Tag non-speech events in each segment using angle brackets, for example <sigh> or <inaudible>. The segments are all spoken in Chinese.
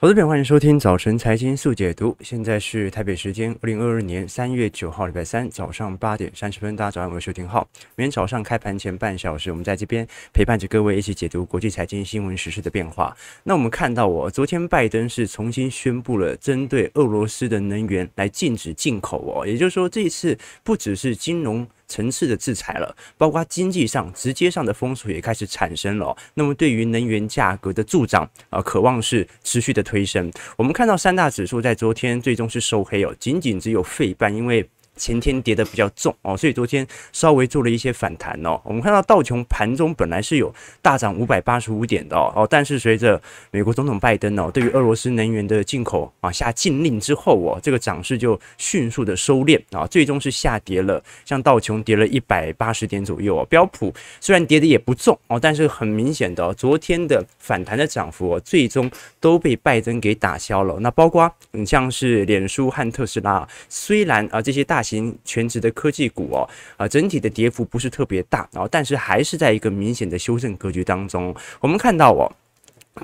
投资朋友，欢迎收听早晨财经速解读。现在是台北时间二零二二年三月九号，礼拜三早上八点三十分。大家早上好，我是邱廷浩。明天早上开盘前半小时，我们在这边陪伴着各位一起解读国际财经新闻时事的变化。那我们看到，哦，昨天拜登是重新宣布了针对俄罗斯的能源来禁止进口哦，也就是说，这一次不只是金融。层次的制裁了，包括经济上直接上的封锁也开始产生了。那么对于能源价格的助长啊，渴望是持续的推升。我们看到三大指数在昨天最终是收黑哦，仅仅只有费半，因为。前天跌的比较重哦，所以昨天稍微做了一些反弹哦。我们看到道琼盘中本来是有大涨五百八十五点的哦，但是随着美国总统拜登哦对于俄罗斯能源的进口啊下禁令之后哦，这个涨势就迅速的收敛啊，最终是下跌了，像道琼跌了一百八十点左右哦。标普虽然跌的也不重哦，但是很明显的昨天的反弹的涨幅哦，最终都被拜登给打消了。那包括你像是脸书和特斯拉，虽然啊这些大型全职的科技股哦，啊，整体的跌幅不是特别大，然后但是还是在一个明显的修正格局当中。我们看到哦。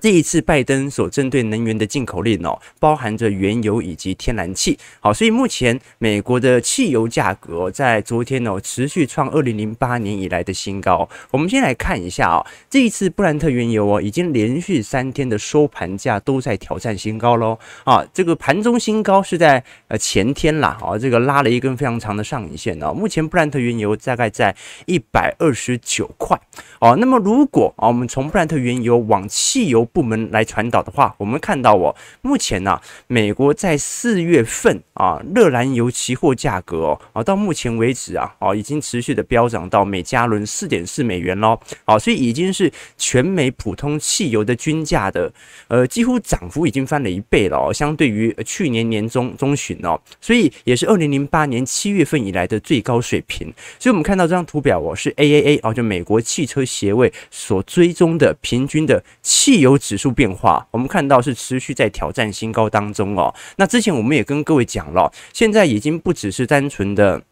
这一次拜登所针对能源的进口令哦，包含着原油以及天然气。好，所以目前美国的汽油价格在昨天哦持续创二零零八年以来的新高。我们先来看一下啊，这一次布兰特原油哦已经连续三天的收盘价都在挑战新高喽。啊，这个盘中新高是在呃前天啦，啊，这个拉了一根非常长的上影线哦。目前布兰特原油大概在一百二十九块。哦，那么如果啊我们从布兰特原油往汽油部门来传导的话，我们看到哦，目前呢、啊，美国在四月份啊，热燃油期货价格哦，啊，到目前为止啊，啊，已经持续的飙涨到每加仑四点四美元喽，啊，所以已经是全美普通汽油的均价的，呃，几乎涨幅已经翻了一倍了哦，相对于去年年中中旬哦，所以也是二零零八年七月份以来的最高水平。所以我们看到这张图表哦，是 AAA 哦，就美国汽车协会所追踪的平均的汽油指数变化，我们看到是持续在挑战新高当中哦。那之前我们也跟各位讲了，现在已经不只是单纯的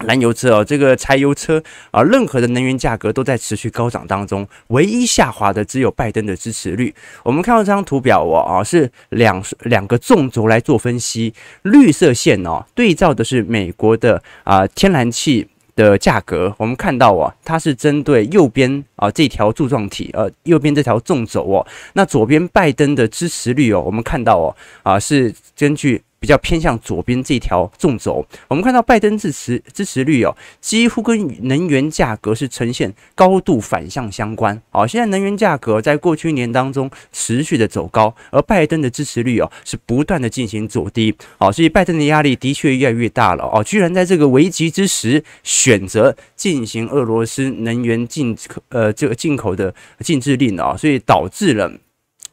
燃油车哦，这个柴油车啊，任何的能源价格都在持续高涨当中。唯一下滑的只有拜登的支持率。我们看到这张图表哦，啊，是两两个纵轴来做分析，绿色线哦，对照的是美国的啊天然气。的价格，我们看到哦，它是针对右边啊这条柱状体，呃，右边这条纵轴哦，那左边拜登的支持率哦，我们看到哦，啊是根据。比较偏向左边这条纵轴，我们看到拜登支持支持率哦，几乎跟能源价格是呈现高度反向相关。好，现在能源价格在过去一年当中持续的走高，而拜登的支持率哦是不断的进行走低。好，所以拜登的压力的确越来越大了哦，居然在这个危急之时选择进行俄罗斯能源进口呃这个进口的禁制令啊，所以导致了。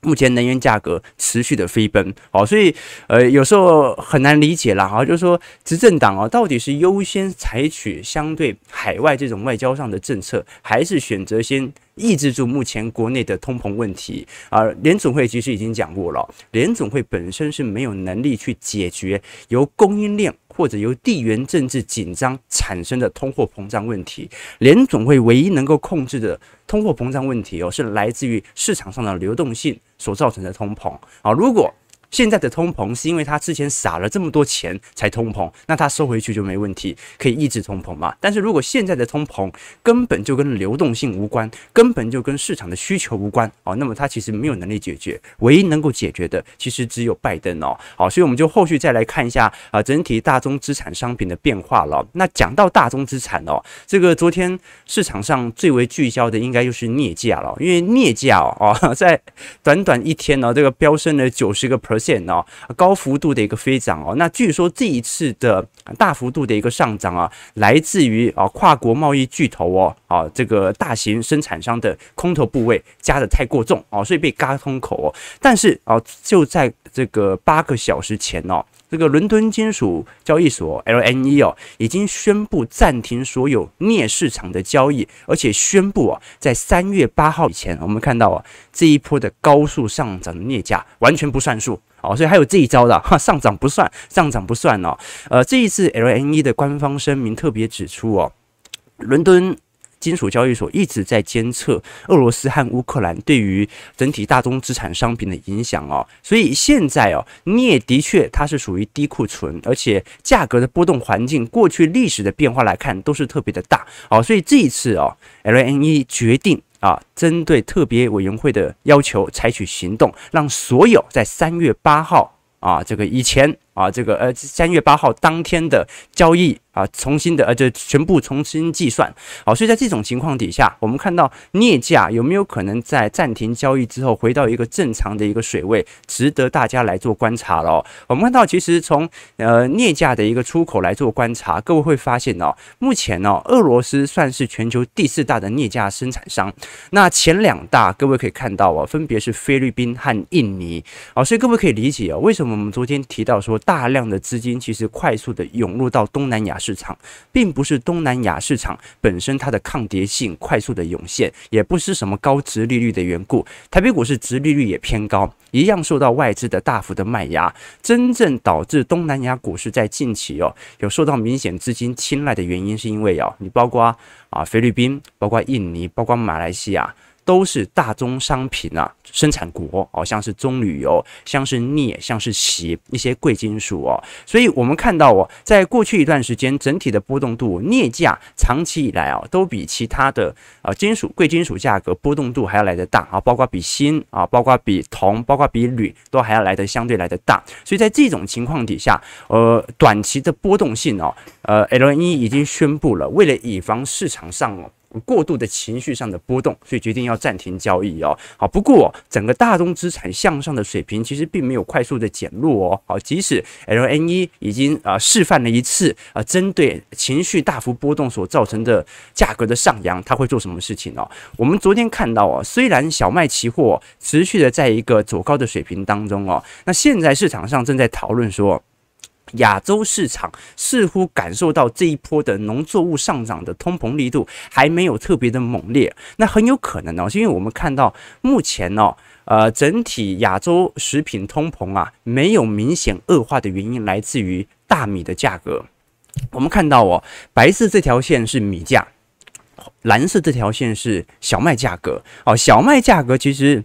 目前能源价格持续的飞奔，哦，所以呃有时候很难理解啦，哈，就是说执政党啊，到底是优先采取相对海外这种外交上的政策，还是选择先抑制住目前国内的通膨问题？而，联总会其实已经讲过了，联总会本身是没有能力去解决由供应链。或者由地缘政治紧张产生的通货膨胀问题，联总会唯一能够控制的通货膨胀问题哦，是来自于市场上的流动性所造成的通膨啊，如果。现在的通膨是因为他之前撒了这么多钱才通膨，那他收回去就没问题，可以抑制通膨嘛？但是如果现在的通膨根本就跟流动性无关，根本就跟市场的需求无关哦，那么他其实没有能力解决，唯一能够解决的其实只有拜登哦。好，所以我们就后续再来看一下啊，整体大宗资产商品的变化了。那讲到大宗资产哦，这个昨天市场上最为聚焦的应该就是镍价了，因为镍价哦，在短短一天呢，这个飙升了九十个 percent。线哦，高幅度的一个飞涨哦，那据说这一次的大幅度的一个上涨啊，来自于啊跨国贸易巨头哦啊这个大型生产商的空头部位加的太过重哦，所以被嘎空口哦。但是啊，就在这个八个小时前哦，这个伦敦金属交易所 LME 哦已经宣布暂停所有镍市场的交易，而且宣布啊，在三月八号以前，我们看到啊这一波的高速上涨的镍价完全不算数。哦，所以还有这一招的 <laughs> 哈，上涨不算，上涨不算哦。呃，这一次 LME 的官方声明特别指出哦，伦敦金属交易所一直在监测俄罗斯和乌克兰对于整体大宗资产商品的影响哦，所以现在哦，镍的确它是属于低库存，而且价格的波动环境，过去历史的变化来看都是特别的大哦，所以这一次哦，LNE 决定啊，针对特别委员会的要求采取行动，让所有在三月八号啊这个以前。啊，这个呃，三月八号当天的交易啊，重新的呃，就全部重新计算。好，所以在这种情况底下，我们看到镍价有没有可能在暂停交易之后回到一个正常的一个水位，值得大家来做观察了。我们看到，其实从呃镍价的一个出口来做观察，各位会发现哦，目前哦，俄罗斯算是全球第四大的镍价生产商。那前两大，各位可以看到哦，分别是菲律宾和印尼。好，所以各位可以理解哦，为什么我们昨天提到说。大量的资金其实快速的涌入到东南亚市场，并不是东南亚市场本身它的抗跌性快速的涌现，也不是什么高值利率的缘故。台北股市值利率也偏高，一样受到外资的大幅的卖压。真正导致东南亚股市在近期哦有受到明显资金青睐的原因，是因为哦你包括啊菲律宾、包括印尼、包括马来西亚。都是大宗商品啊，生产国哦，像是棕榈油，像是镍，像是锡一些贵金属哦，所以我们看到哦，在过去一段时间，整体的波动度，镍价长期以来啊，都比其他的啊金属贵金属价格波动度还要来得大啊，包括比锌啊，包括比铜，包括比铝都还要来得相对来得大，所以在这种情况底下，呃，短期的波动性哦，呃，L N E 已经宣布了，为了以防市场上哦。过度的情绪上的波动，所以决定要暂停交易哦。好，不过整个大宗资产向上的水平其实并没有快速的减弱哦。好，即使 LNE 已经啊示范了一次啊，针对情绪大幅波动所造成的价格的上扬，它会做什么事情哦？我们昨天看到哦，虽然小麦期货持续的在一个走高的水平当中哦，那现在市场上正在讨论说。亚洲市场似乎感受到这一波的农作物上涨的通膨力度还没有特别的猛烈，那很有可能呢，是因为我们看到目前呢，呃，整体亚洲食品通膨啊没有明显恶化的原因来自于大米的价格。我们看到哦，白色这条线是米价，蓝色这条线是小麦价格。哦，小麦价格其实。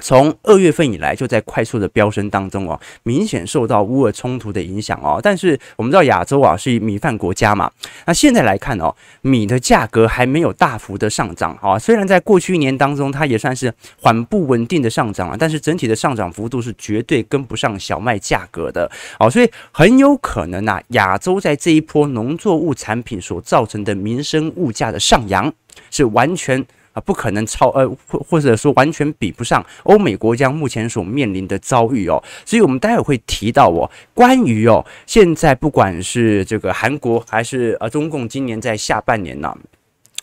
从二月份以来就在快速的飙升当中哦，明显受到乌俄冲突的影响哦。但是我们知道亚洲啊是以米饭国家嘛，那现在来看哦，米的价格还没有大幅的上涨啊。虽然在过去一年当中它也算是缓步稳定的上涨啊，但是整体的上涨幅度是绝对跟不上小麦价格的哦。所以很有可能啊，亚洲在这一波农作物产品所造成的民生物价的上扬是完全。啊，不可能超呃，或或者说完全比不上欧美国家目前所面临的遭遇哦，所以我们待会会提到哦，关于哦，现在不管是这个韩国还是呃中共，今年在下半年呢。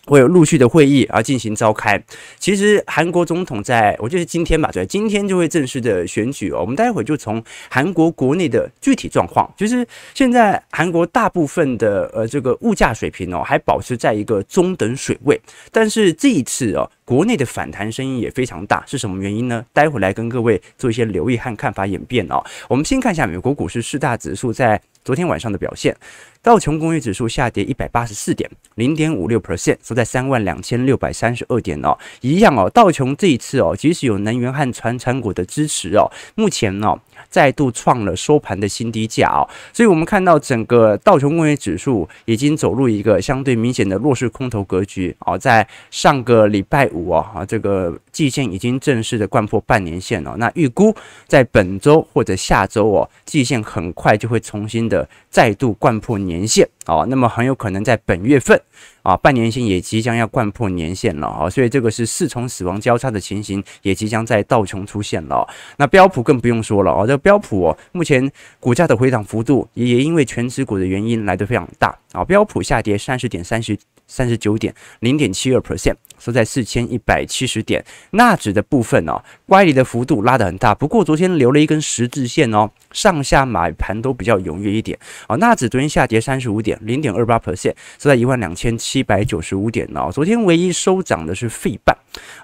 会有陆续的会议而进行召开。其实韩国总统在我觉得今天吧，对，今天就会正式的选举哦。我们待会就从韩国国内的具体状况，就是现在韩国大部分的呃这个物价水平哦，还保持在一个中等水位。但是这一次哦，国内的反弹声音也非常大，是什么原因呢？待会来跟各位做一些留意和看法演变哦。我们先看一下美国股市四大指数在昨天晚上的表现。道琼工业指数下跌一百八十四点，零点五六 percent，收在三万两千六百三十二点哦。一样哦，道琼这一次哦，即使有能源和传产股的支持哦，目前呢、哦。再度创了收盘的新低价哦，所以我们看到整个道琼工业指数已经走入一个相对明显的弱势空头格局哦，在上个礼拜五哦，啊，这个季线已经正式的贯破半年线了。那预估在本周或者下周哦，季线很快就会重新的再度贯破年年限啊，那么很有可能在本月份。啊，半年线也即将要贯破年限了啊，所以这个是四重死亡交叉的情形，也即将在道琼出现了。那标普更不用说了啊，这标普哦，目前股价的回涨幅度也也因为全指股的原因来得非常大啊，标普下跌三十点三十。三十九点零点七二 percent，收在四千一百七十点。纳指的部分哦，乖离的幅度拉得很大，不过昨天留了一根十字线哦，上下买盘都比较踊跃一点哦。纳指昨天下跌三十五点零点二八 percent，收在一万两千七百九十五点哦。昨天唯一收涨的是费半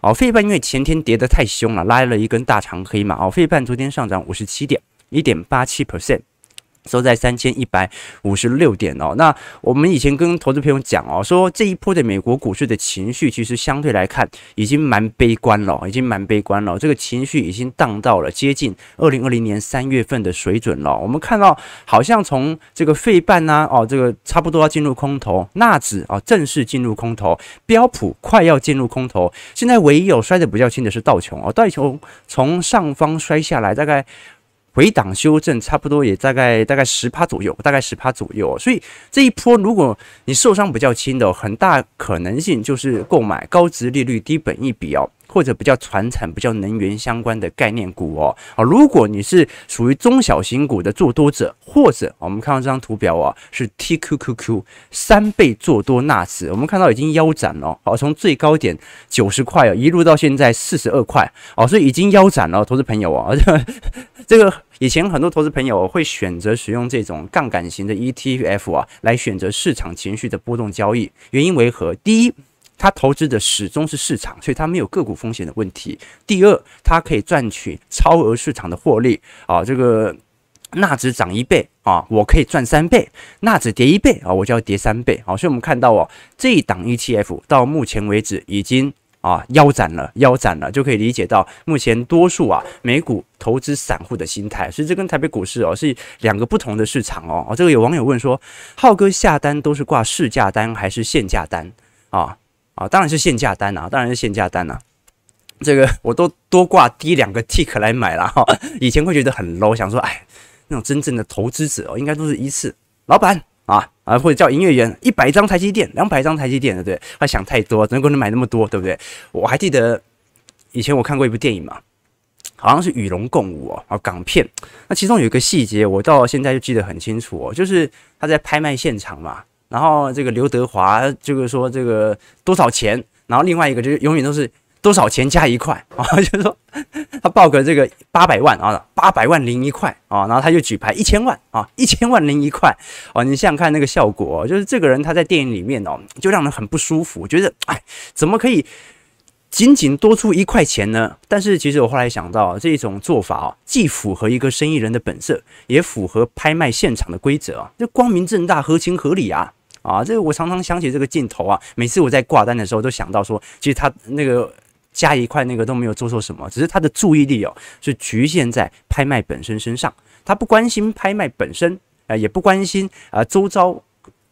哦，费半因为前天跌得太凶了，拉了一根大长黑嘛哦。费半昨天上涨五十七点一点八七 percent。收在三千一百五十六点哦。那我们以前跟投资朋友讲哦，说这一波的美国股市的情绪，其实相对来看已经蛮悲观了，已经蛮悲观了。这个情绪已经荡到了接近二零二零年三月份的水准了。我们看到，好像从这个费半呐，哦，这个差不多要进入空头，纳指啊正式进入空头，标普快要进入空头。现在唯一有摔得比较轻的是道琼哦，道琼从上方摔下来，大概。回档修正差不多也大概大概十趴左右，大概十趴左右，所以这一波如果你受伤比较轻的，很大可能性就是购买高值利率、低本一比哦。或者比较传产、比较能源相关的概念股哦，啊，如果你是属于中小型股的做多者，或者我们看到这张图表啊，是 TQQQ 三倍做多纳指，我们看到已经腰斩了，好，从最高点九十块啊，一路到现在四十二块，哦，所以已经腰斩了，投资朋友啊，<laughs> 这个以前很多投资朋友会选择使用这种杠杆型的 ETF 啊，来选择市场情绪的波动交易，原因为何？第一。他投资的始终是市场，所以他没有个股风险的问题。第二，他可以赚取超额市场的获利啊。这个纳指涨一倍啊，我可以赚三倍；纳指跌一倍啊，我就要跌三倍。好，所以我们看到哦，这一档 ETF 到目前为止已经啊腰斩了，腰斩了，就可以理解到目前多数啊美股投资散户的心态。所以这跟台北股市哦是两个不同的市场哦。这个有网友问说，浩哥下单都是挂市价单还是限价单啊？啊，当然是限价单啊，当然是限价单啊。这个我都多挂低两个 tick 来买了哈。以前会觉得很 low，想说，哎，那种真正的投资者哦，应该都是一次老板啊啊，或者叫营业员，一百张台积电，两百张台积电，对不对？他想太多，怎么可能买那么多，对不对？我还记得以前我看过一部电影嘛，好像是与龙共舞哦，啊，港片。那其中有一个细节，我到现在就记得很清楚哦，就是他在拍卖现场嘛。然后这个刘德华就是说这个多少钱，然后另外一个就是永远都是多少钱加一块啊，<laughs> 就是说他报个这个八百万啊，八百万零一块啊，然后他就举牌一千万啊，一千万零一块哦，你想想看那个效果，就是这个人他在电影里面哦，就让人很不舒服，觉得哎，怎么可以？仅仅多出一块钱呢？但是其实我后来想到，这种做法啊，既符合一个生意人的本色，也符合拍卖现场的规则啊，就光明正大、合情合理啊！啊，这个我常常想起这个镜头啊，每次我在挂单的时候都想到说，其实他那个加一块那个都没有做错什么，只是他的注意力哦是局限在拍卖本身身上，他不关心拍卖本身，啊，也不关心啊周遭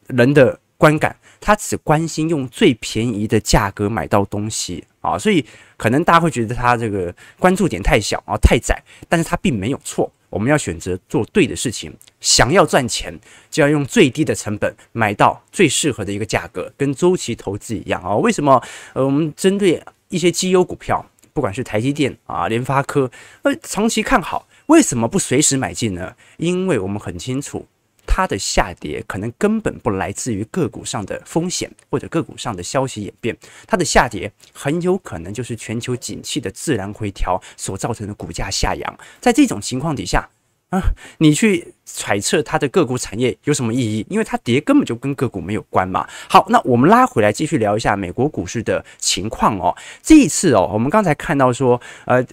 人的观感，他只关心用最便宜的价格买到东西。啊，所以可能大家会觉得他这个关注点太小啊，太窄，但是他并没有错。我们要选择做对的事情，想要赚钱，就要用最低的成本买到最适合的一个价格，跟周期投资一样啊。为什么？呃，我们针对一些绩优股票，不管是台积电啊、联发科，呃，长期看好，为什么不随时买进呢？因为我们很清楚。它的下跌可能根本不来自于个股上的风险或者个股上的消息演变，它的下跌很有可能就是全球景气的自然回调所造成的股价下扬。在这种情况底下啊，你去揣测它的个股产业有什么意义？因为它跌根本就跟个股没有关嘛。好，那我们拉回来继续聊一下美国股市的情况哦。这一次哦，我们刚才看到说，呃。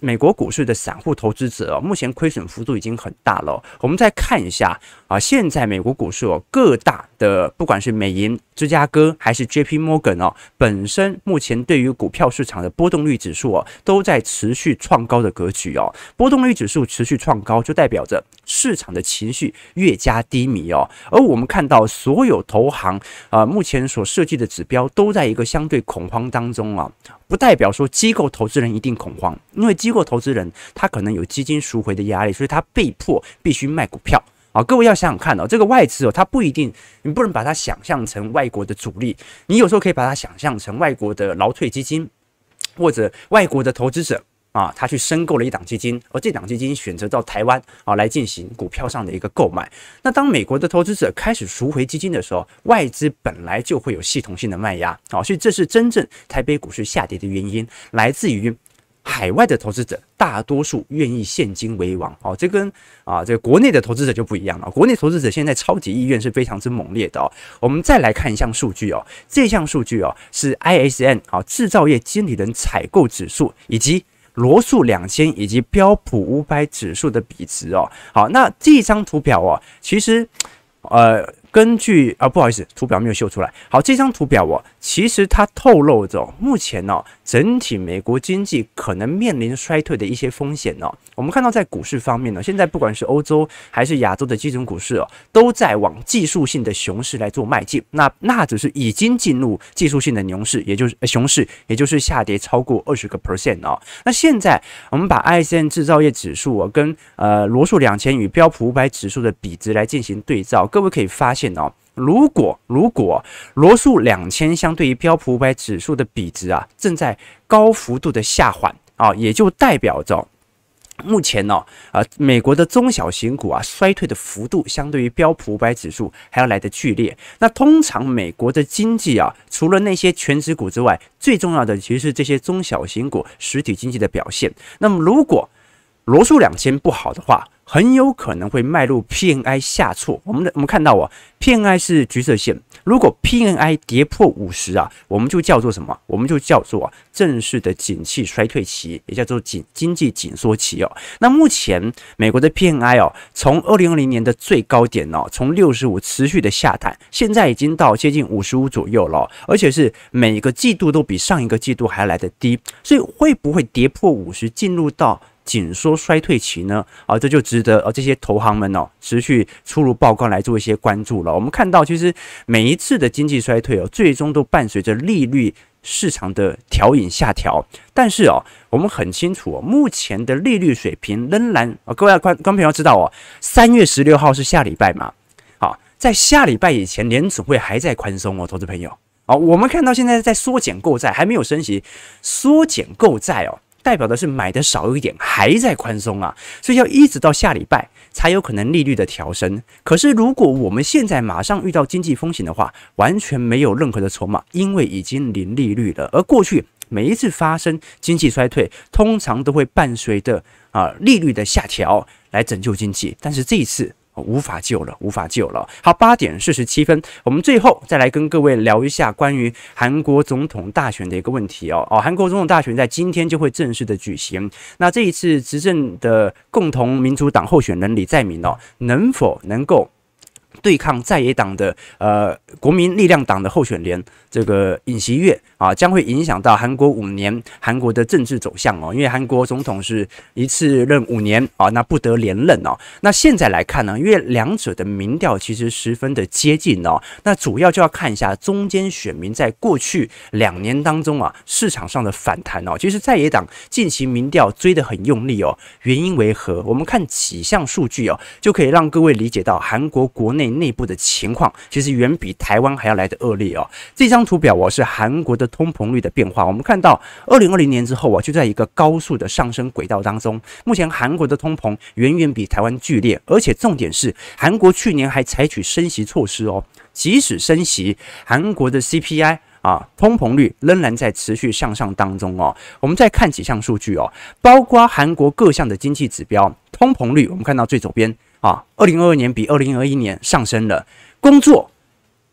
美国股市的散户投资者哦，目前亏损幅度已经很大了。我们再看一下啊，现在美国股市哦，各大的不管是美银、芝加哥还是 JP Morgan 哦，本身目前对于股票市场的波动率指数哦，都在持续创高的格局哦。波动率指数持续创高，就代表着市场的情绪越加低迷哦。而我们看到所有投行啊，目前所设计的指标都在一个相对恐慌当中啊。不代表说机构投资人一定恐慌，因为机构投资人他可能有基金赎回的压力，所以他被迫必须卖股票啊。各位要想想看哦，这个外资哦，它不一定，你不能把它想象成外国的主力，你有时候可以把它想象成外国的劳退基金或者外国的投资者。啊，他去申购了一档基金，而这档基金选择到台湾啊来进行股票上的一个购买。那当美国的投资者开始赎回基金的时候，外资本来就会有系统性的卖压啊，所以这是真正台北股市下跌的原因，来自于海外的投资者大多数愿意现金为王哦。这跟啊这个国内的投资者就不一样了，国内投资者现在超级意愿是非常之猛烈的哦。我们再来看一项数据哦，这项数据哦是 ISM 啊制造业经理人采购指数以及。罗素两千以及标普五百指数的比值哦。好，那这张图表哦，其实呃。根据啊，不好意思，图表没有秀出来。好，这张图表哦，其实它透露着目前呢、哦，整体美国经济可能面临衰退的一些风险哦。我们看到在股市方面呢，现在不管是欧洲还是亚洲的基准股市哦，都在往技术性的熊市来做迈进。那那只是已经进入技术性的牛市，也就是熊市，也就是下跌超过二十个 percent 哦。那现在我们把 i s n 制造业指数哦，跟呃罗素两千与标普五百指数的比值来进行对照，各位可以发现。哦，如果如果罗素两千相对于标普五百指数的比值啊，正在高幅度的下缓啊，也就代表着目前呢啊，美国的中小型股啊衰退的幅度相对于标普五百指数还要来得剧烈。那通常美国的经济啊，除了那些全值股之外，最重要的其实是这些中小型股实体经济的表现。那么如果罗素两千不好的话，很有可能会迈入 PNI 下挫。我们的我们看到哦，PNI 是橘色线。如果 PNI 跌破五十啊，我们就叫做什么？我们就叫做正式的景气衰退期，也叫做紧经济紧缩期哦。那目前美国的 PNI 哦，从二零二零年的最高点哦，从六十五持续的下探，现在已经到接近五十五左右了，而且是每个季度都比上一个季度还要来得低。所以会不会跌破五十，进入到紧缩衰退期呢？啊，这就值得呃这些投行们哦持续出炉报告来做一些关注了。我们看到，其实每一次的经济衰退哦，最终都伴随着利率市场的调引下调。但是哦，我们很清楚哦，目前的利率水平仍然啊，各位观观众朋友知道哦，三月十六号是下礼拜嘛？好，在下礼拜以前，联准会还在宽松哦，投资朋友。好，我们看到现在在缩减购债，还没有升息，缩减购债哦。代表的是买的少一点，还在宽松啊，所以要一直到下礼拜才有可能利率的调升。可是如果我们现在马上遇到经济风险的话，完全没有任何的筹码，因为已经零利率了。而过去每一次发生经济衰退，通常都会伴随着啊利率的下调来拯救经济，但是这一次。无法救了，无法救了。好，八点四十七分，我们最后再来跟各位聊一下关于韩国总统大选的一个问题哦。哦，韩国总统大选在今天就会正式的举行。那这一次执政的共同民主党候选人李在明哦，能否能够对抗在野党的呃国民力量党的候选人这个尹锡悦？啊，将会影响到韩国五年韩国的政治走向哦，因为韩国总统是一次任五年啊，那不得连任哦。那现在来看呢，因为两者的民调其实十分的接近哦，那主要就要看一下中间选民在过去两年当中啊市场上的反弹哦。其实在野党近期民调追得很用力哦，原因为何？我们看几项数据哦，就可以让各位理解到韩国国内内部的情况其实远比台湾还要来得恶劣哦。这张图表我是韩国的。通膨率的变化，我们看到二零二零年之后啊，就在一个高速的上升轨道当中。目前韩国的通膨远远比台湾剧烈，而且重点是韩国去年还采取升息措施哦。即使升息，韩国的 CPI 啊，通膨率仍然在持续向上当中哦。我们再看几项数据哦，包括韩国各项的经济指标，通膨率我们看到最左边啊，二零二二年比二零二一年上升了，工作。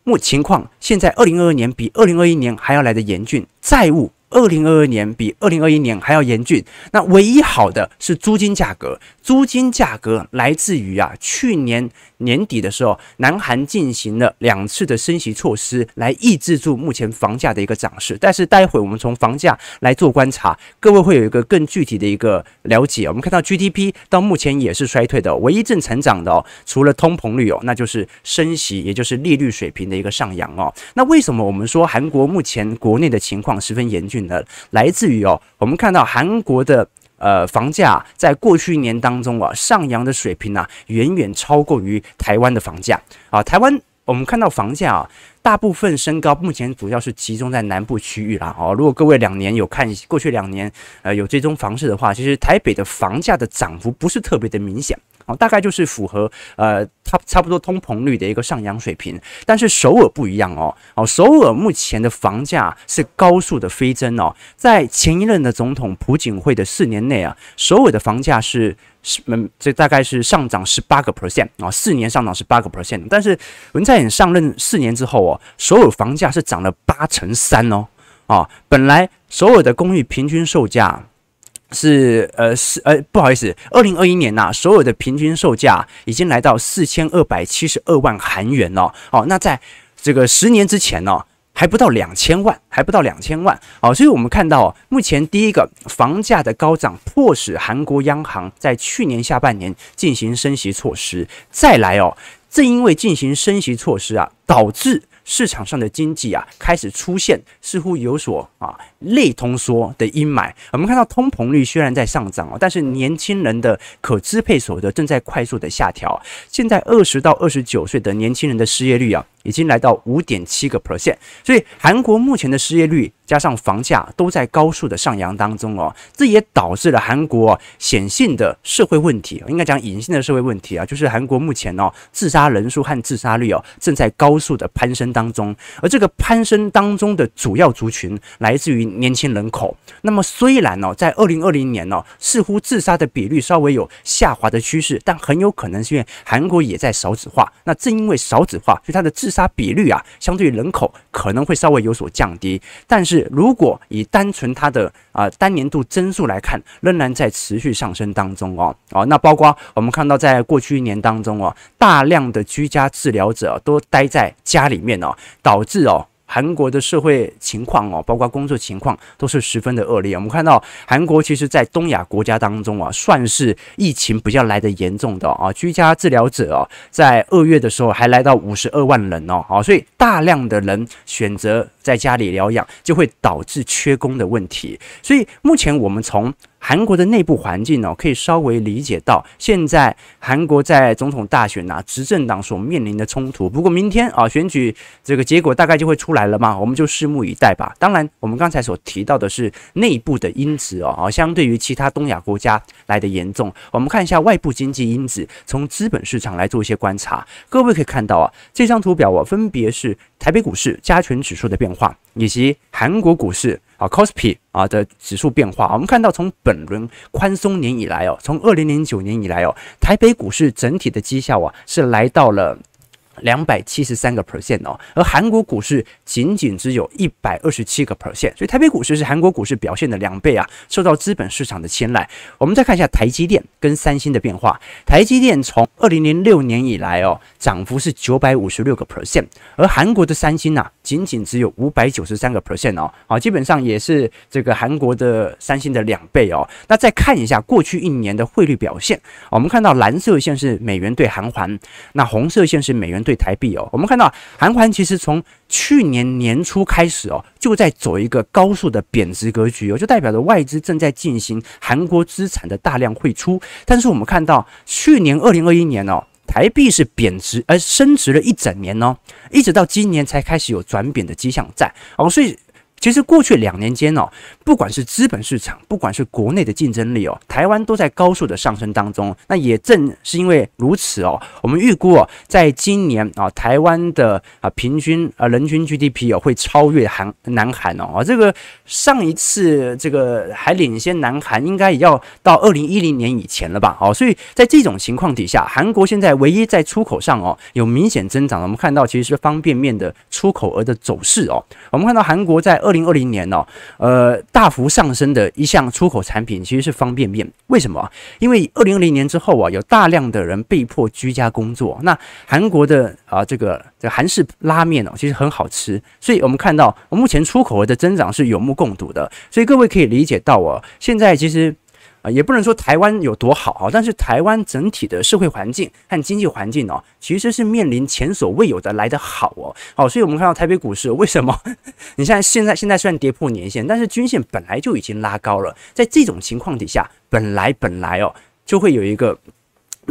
目情况现在，二零二二年比二零二一年还要来的严峻，债务。二零二二年比二零二一年还要严峻。那唯一好的是租金价格，租金价格来自于啊，去年年底的时候，南韩进行了两次的升息措施，来抑制住目前房价的一个涨势。但是待会我们从房价来做观察，各位会有一个更具体的一个了解。我们看到 GDP 到目前也是衰退的，唯一正成长的哦，除了通膨率哦，那就是升息，也就是利率水平的一个上扬哦。那为什么我们说韩国目前国内的情况十分严峻呢？来自于哦，我们看到韩国的呃房价在过去一年当中啊上扬的水平啊远远超过于台湾的房价啊。台湾我们看到房价啊大部分升高，目前主要是集中在南部区域啦。哦，如果各位两年有看过去两年呃有追踪房市的话，其实台北的房价的涨幅不是特别的明显。大概就是符合呃差差不多通膨率的一个上扬水平，但是首尔不一样哦哦，首尔目前的房价是高速的飞增哦，在前一任的总统朴槿惠的四年内啊，首尔的房价是是嗯这大概是上涨十八个 percent 啊，四年上涨十八个 percent，但是文在寅上任四年之后哦，首尔房价是涨了八成三哦。啊，本来首尔的公寓平均售价。是呃是呃不好意思，二零二一年呐、所有的平均售价已经来到四千二百七十二万韩元哦。哦，那在这个十年之前呢、还不到两千万，还不到两千万。哦，所以我们看到哦，目前第一个房价的高涨，迫使韩国央行在去年下半年进行升息措施。再来哦，正因为进行升息措施啊，导致市场上的经济啊开始出现似乎有所啊。类通缩的阴霾，我们看到通膨率虽然在上涨哦，但是年轻人的可支配所得正在快速的下调。现在二十到二十九岁的年轻人的失业率啊，已经来到五点七个 percent。所以韩国目前的失业率加上房价都在高速的上扬当中哦，这也导致了韩国显性的社会问题，应该讲隐性的社会问题啊，就是韩国目前哦自杀人数和自杀率哦正在高速的攀升当中，而这个攀升当中的主要族群来自于。年轻人口，那么虽然、哦，在二零二零年、哦，似乎自杀的比率稍微有下滑的趋势，但很有可能是因为韩国也在少子化。那正因为少子化，所以它的自杀比率啊，相对于人口可能会稍微有所降低。但是如果以单纯它的啊、单年度增速来看，仍然在持续上升当中哦。哦，那包括我们看到在过去一年当中啊，大量的居家治疗者都待在家里面哦，导致哦。韩国的社会情况哦，包括工作情况都是十分的恶劣。我们看到韩国其实，在东亚国家当中啊，算是疫情比较来得严重的啊。居家治疗者哦，在二月的时候还来到五十二万人哦，好，所以大量的人选择在家里疗养，就会导致缺工的问题。所以目前我们从韩国的内部环境呢，可以稍微理解到，现在韩国在总统大选啊，执政党所面临的冲突。不过明天啊，选举这个结果大概就会出来了嘛，我们就拭目以待吧。当然，我们刚才所提到的是内部的因子哦，啊相对于其他东亚国家来的严重。我们看一下外部经济因子，从资本市场来做一些观察。各位可以看到啊，这张图表啊，分别是台北股市加权指数的变化，以及韩国股市。啊 c o s p i 啊的指数变化，我们看到从本轮宽松年以来哦，从二零零九年以来哦，台北股市整体的绩效啊是来到了。两百七十三个 percent 哦，而韩国股市仅仅只有一百二十七个 percent，所以台北股市是韩国股市表现的两倍啊，受到资本市场的青睐。我们再看一下台积电跟三星的变化，台积电从二零零六年以来哦，涨幅是九百五十六个 percent，而韩国的三星呢、啊，仅仅只有五百九十三个 percent 哦，啊，基本上也是这个韩国的三星的两倍哦。那再看一下过去一年的汇率表现，我们看到蓝色线是美元兑韩元，那红色线是美元对台币哦，我们看到韩环其实从去年年初开始哦，就在走一个高速的贬值格局哦，就代表着外资正在进行韩国资产的大量汇出。但是我们看到去年二零二一年哦，台币是贬值而升值了一整年哦，一直到今年才开始有转贬的迹象在哦，所以。其实过去两年间哦，不管是资本市场，不管是国内的竞争力哦，台湾都在高速的上升当中。那也正是因为如此哦，我们预估哦，在今年啊，台湾的啊平均啊人均 GDP 哦会超越韩南韩哦。这个上一次这个还领先南韩，应该也要到二零一零年以前了吧？哦，所以在这种情况底下，韩国现在唯一在出口上哦有明显增长的。我们看到其实是方便面的出口额的走势哦。我们看到韩国在二二零二零年哦，呃，大幅上升的一项出口产品其实是方便面。为什么？因为二零二零年之后啊，有大量的人被迫居家工作。那韩国的啊，这个这个韩式拉面哦，其实很好吃。所以我们看到，目前出口额的增长是有目共睹的。所以各位可以理解到哦，现在其实。啊，也不能说台湾有多好啊，但是台湾整体的社会环境和经济环境哦，其实是面临前所未有的来的好哦。好，所以我们看到台北股市为什么？你像现在现在虽然跌破年线，但是均线本来就已经拉高了，在这种情况底下，本来本来哦就会有一个。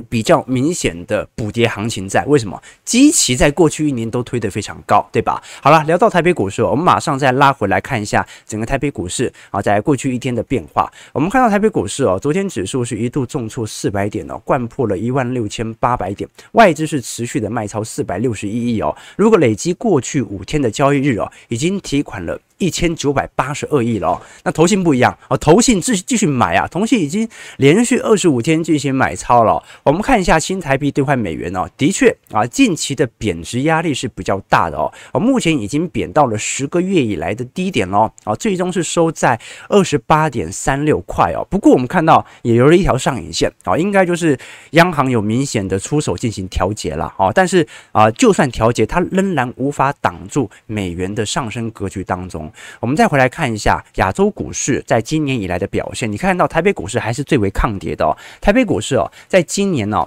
比较明显的补跌行情在，为什么？基期在过去一年都推得非常高，对吧？好了，聊到台北股市，我们马上再拉回来看一下整个台北股市啊，在过去一天的变化。我们看到台北股市哦，昨天指数是一度重挫四百点哦，掼破了一万六千八百点，外资是持续的卖超四百六十一亿哦。如果累积过去五天的交易日哦，已经提款了。一千九百八十二亿了哦。那投信不一样啊，投信继继续买啊，投信已经连续二十五天进行买超了。我们看一下新台币兑换美元哦，的确啊，近期的贬值压力是比较大的哦。目前已经贬到了十个月以来的低点喽啊，最终是收在二十八点三六块哦。不过我们看到也留了一条上影线啊，应该就是央行有明显的出手进行调节了啊。但是啊，就算调节，它仍然无法挡住美元的上升格局当中。我们再回来看一下亚洲股市在今年以来的表现，你看到台北股市还是最为抗跌的哦。台北股市哦，在今年哦。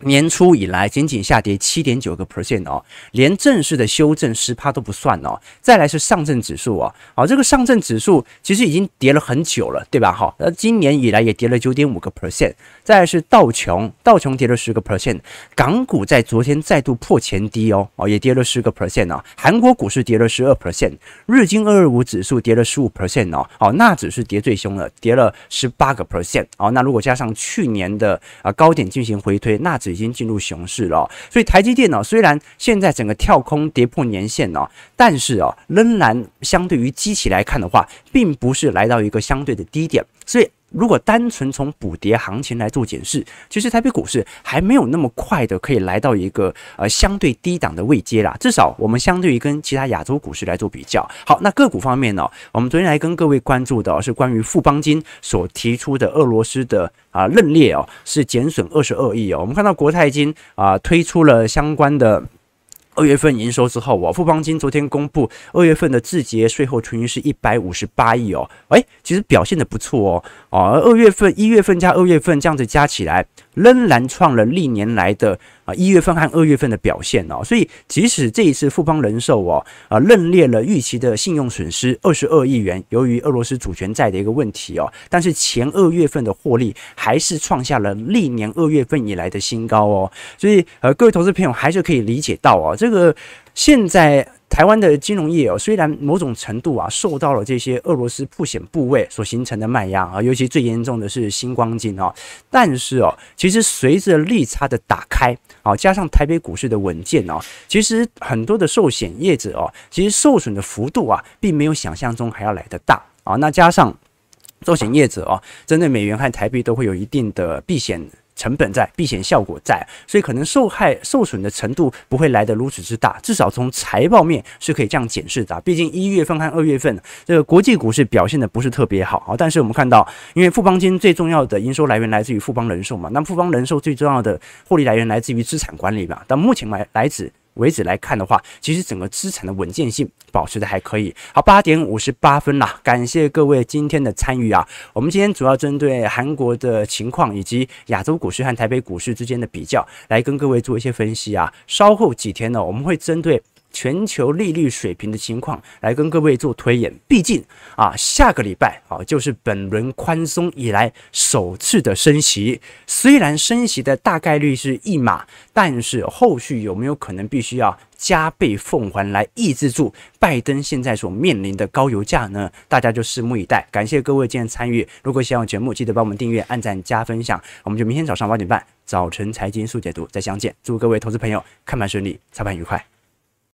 年初以来，仅仅下跌七点九个 percent 哦，连正式的修正十趴都不算哦。再来是上证指数哦，好，这个上证指数其实已经跌了很久了，对吧？好，那今年以来也跌了九点五个 percent。再来是道琼，道琼跌了十个 percent。港股在昨天再度破前低哦，哦，也跌了十个 percent 哦。韩国股市跌了十二 percent，日经二二五指数跌了十五 percent 哦，哦，纳指是跌最凶的，跌了十八个 percent 哦。那如果加上去年的啊高点进行回推，纳指已经进入熊市了，所以台积电呢，虽然现在整个跳空跌破年线哦，但是啊，仍然相对于机器来看的话，并不是来到一个相对的低点，所以。如果单纯从补跌行情来做检视，其实台北股市还没有那么快的可以来到一个呃相对低档的位阶啦。至少我们相对于跟其他亚洲股市来做比较。好，那个股方面呢，我们昨天来跟各位关注的是关于富邦金所提出的俄罗斯的啊认列哦，是减损二十二亿哦。我们看到国泰金啊推出了相关的。二月份营收之后，我富邦金昨天公布二月份的字节税后纯益是一百五十八亿哦，诶，其实表现的不错哦，哦，二月份、一月份加二月份这样子加起来，仍然创了历年来的。啊，一月份和二月份的表现哦，所以即使这一次富邦人寿哦，啊认列了预期的信用损失二十二亿元，由于俄罗斯主权债的一个问题哦，但是前二月份的获利还是创下了历年二月份以来的新高哦，所以呃，各位投资朋友还是可以理解到哦，这个现在。台湾的金融业哦，虽然某种程度啊受到了这些俄罗斯曝险部位所形成的卖压啊，尤其最严重的是新光金哦，但是哦，其实随着利差的打开啊，加上台北股市的稳健哦，其实很多的寿险业者哦，其实受损的幅度啊，并没有想象中还要来得大啊。那加上寿险业者哦，针对美元和台币都会有一定的避险。成本在，避险效果在，所以可能受害受损的程度不会来得如此之大。至少从财报面是可以这样检视的。毕竟一月份和二月份这个国际股市表现的不是特别好啊。但是我们看到，因为富邦金最重要的营收来源来自于富邦人寿嘛，那么富邦人寿最重要的获利来源来自于资产管理嘛。但目前来来自为止来看的话，其实整个资产的稳健性保持的还可以。好，八点五十八分啦，感谢各位今天的参与啊。我们今天主要针对韩国的情况以及亚洲股市和台北股市之间的比较，来跟各位做一些分析啊。稍后几天呢，我们会针对。全球利率水平的情况来跟各位做推演，毕竟啊，下个礼拜啊就是本轮宽松以来首次的升息。虽然升息的大概率是一码，但是后续有没有可能必须要加倍奉还来抑制住拜登现在所面临的高油价呢？大家就拭目以待。感谢各位今天参与，如果喜欢节目，记得帮我们订阅、按赞、加分享。我们就明天早上八点半早晨财经速解读再相见。祝各位投资朋友看盘顺利，操盘愉快。